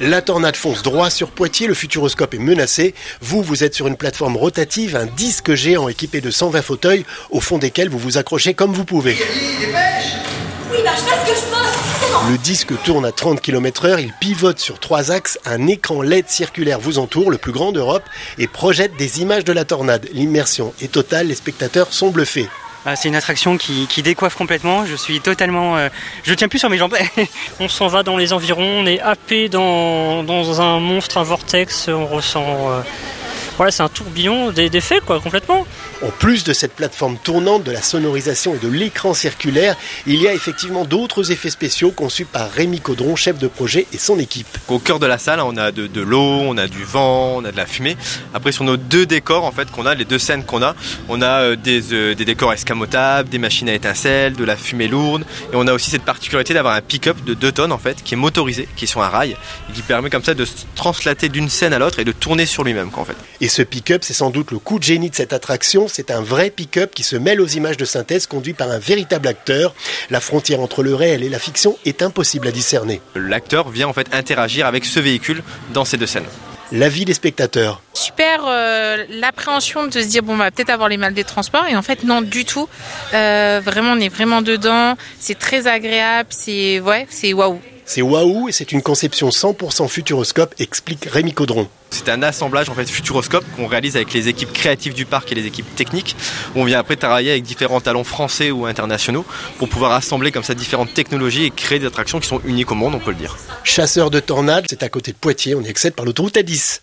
La tornade fonce droit sur Poitiers, le futuroscope est menacé. Vous, vous êtes sur une plateforme rotative, un disque géant équipé de 120 fauteuils, au fond desquels vous vous accrochez comme vous pouvez. Oui, bah je fais ce que je peux. Le disque tourne à 30 km heure, il pivote sur trois axes, un écran LED circulaire vous entoure, le plus grand d'Europe, et projette des images de la tornade. L'immersion est totale, les spectateurs sont bluffés. Ah, c'est une attraction qui, décoiffe complètement. Je suis totalement. Euh, je tiens plus sur mes jambes. on s'en va dans les environs, on est happé dans, dans un monstre, un vortex. On ressent. Voilà, c'est un tourbillon d'effets, quoi, complètement. En plus de cette plateforme tournante, de la sonorisation et de l'écran circulaire, il y a effectivement d'autres effets spéciaux conçus par Rémi Caudron, chef de projet et son équipe. Au cœur de la salle, on a de, l'eau, on a du vent, on a de la fumée. Après, sur nos deux décors, en fait, qu'on a, les deux scènes qu'on a, on a euh, euh, des, décors escamotables, des machines à étincelles, de la fumée lourde, et on a aussi cette particularité d'avoir un pick-up de 2 tonnes, en fait, qui est motorisé, qui est sur un rail, et qui permet comme ça de se translater d'une scène à l'autre et de tourner sur lui-même, en fait. Et ce pick-up, c'est sans doute le coup de génie de cette attraction. C'est un vrai pick-up qui se mêle aux images de synthèse conduit par un véritable acteur. La frontière entre le réel et la fiction est impossible à discerner. L'acteur vient en fait interagir avec ce véhicule dans ces deux scènes. L'avis des spectateurs. Super euh, l'appréhension de se dire bon va peut-être avoir les mal des transports et en fait non du tout. Euh, vraiment on est vraiment dedans. C'est très agréable. C'est ouais c'est waouh. C'est waouh et c'est une conception 100% futuroscope, explique Rémi Caudron. C'est un assemblage en fait futuroscope qu'on réalise avec les équipes créatives du parc et les équipes techniques. On vient après travailler avec différents talents français ou internationaux pour pouvoir assembler comme ça différentes technologies et créer des attractions qui sont uniques au monde, on peut le dire. Chasseur de tornades, c'est à côté de Poitiers, on y accède par l'autoroute A10.